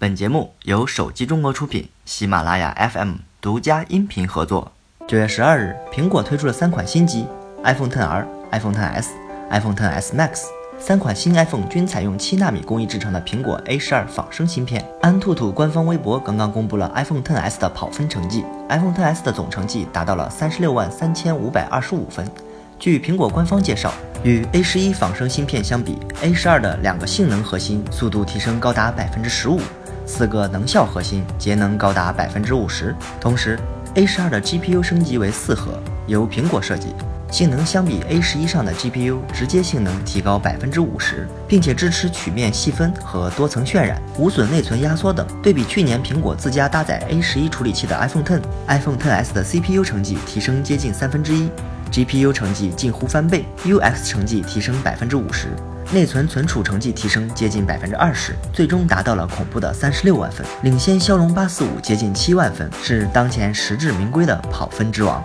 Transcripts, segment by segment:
本节目由手机中国出品，喜马拉雅 FM 独家音频合作。九月十二日，苹果推出了三款新机：iPhone XR、iPhone XS、iPhone XS Max。三款新 iPhone 均采用七纳米工艺制成的苹果 A 十二仿生芯片。安兔兔官方微博刚刚公布了 iPhone XS 的跑分成绩，iPhone XS 的总成绩达到了三十六万三千五百二十五分。据苹果官方介绍，与 A 十一仿生芯片相比，A 十二的两个性能核心速度提升高达百分之十五。四个能效核心节能高达百分之五十，同时 A 十二的 GPU 升级为四核，由苹果设计，性能相比 A 十一上的 GPU 直接性能提高百分之五十，并且支持曲面细分和多层渲染，无损内存压缩等。对比去年苹果自家搭载 A 十一处理器的 iPhone Ten，iPhone XS 的 CPU 成绩提升接近三分之一。，GPU 成绩近乎翻倍，UX 成绩提升百分之五十。内存存储成绩提升接近百分之二十，最终达到了恐怖的三十六万分，领先骁龙八四五接近七万分，是当前实至名归的跑分之王。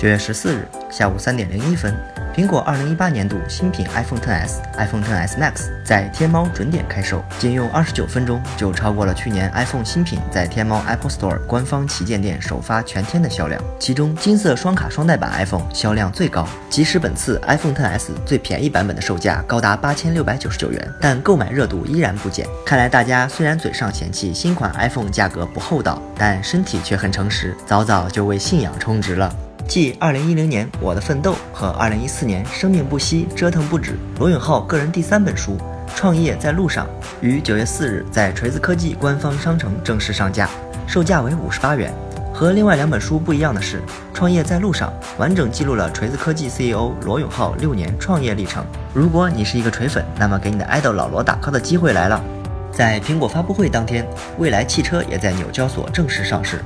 九月十四日下午三点零一分。苹果二零一八年度新品 iPhone XS、iPhone XS Max 在天猫准点开售，仅用二十九分钟就超过了去年 iPhone 新品在天猫 Apple Store 官方旗舰店首发全天的销量。其中金色双卡双待版 iPhone 销量最高，即使本次 iPhone XS 最便宜版本的售价高达八千六百九十九元，但购买热度依然不减。看来大家虽然嘴上嫌弃新款 iPhone 价格不厚道，但身体却很诚实，早早就为信仰充值了。继二零一零年《我的奋斗》和二零一四年《生命不息，折腾不止》，罗永浩个人第三本书《创业在路上》于九月四日在锤子科技官方商城正式上架，售价为五十八元。和另外两本书不一样的是，《创业在路上》完整记录了锤子科技 CEO 罗永浩六年创业历程。如果你是一个锤粉，那么给你的爱豆老罗打 call 的机会来了。在苹果发布会当天，蔚来汽车也在纽交所正式上市。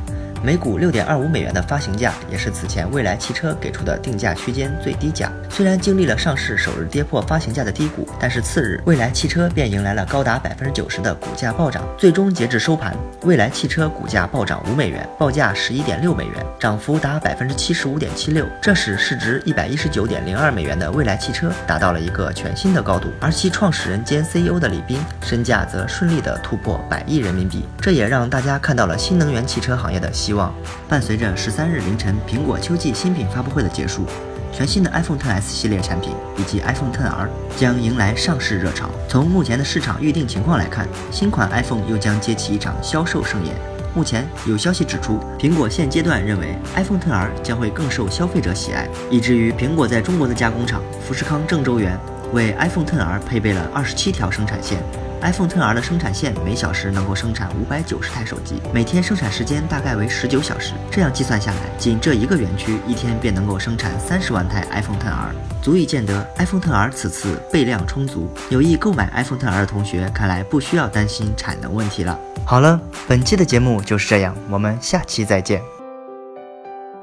每股六点二五美元的发行价，也是此前蔚来汽车给出的定价区间最低价。虽然经历了上市首日跌破发行价的低谷，但是次日蔚来汽车便迎来了高达百分之九十的股价暴涨。最终截至收盘，蔚来汽车股价暴涨五美元，报价十一点六美元，涨幅达百分之七十五点七六。这使市值一百一十九点零二美元的蔚来汽车达到了一个全新的高度，而其创始人兼 CEO 的李斌身价则顺利的突破百亿人民币。这也让大家看到了新能源汽车行业的希。望伴随着十三日凌晨苹果秋季新品发布会的结束，全新的 iPhone XS 系列产品以及 iPhone XR 将迎来上市热潮。从目前的市场预定情况来看，新款 iPhone 又将接起一场销售盛宴。目前有消息指出，苹果现阶段认为 iPhone XR 将会更受消费者喜爱，以至于苹果在中国的加工厂富士康郑州园为 iPhone XR 配备了二十七条生产线。iPhone XR 的生产线每小时能够生产五百九十台手机，每天生产时间大概为十九小时。这样计算下来，仅这一个园区一天便能够生产三十万台 iPhone XR，足以见得 iPhone XR 此次备量充足。有意购买 iPhone XR 的同学，看来不需要担心产能问题了。好了，本期的节目就是这样，我们下期再见。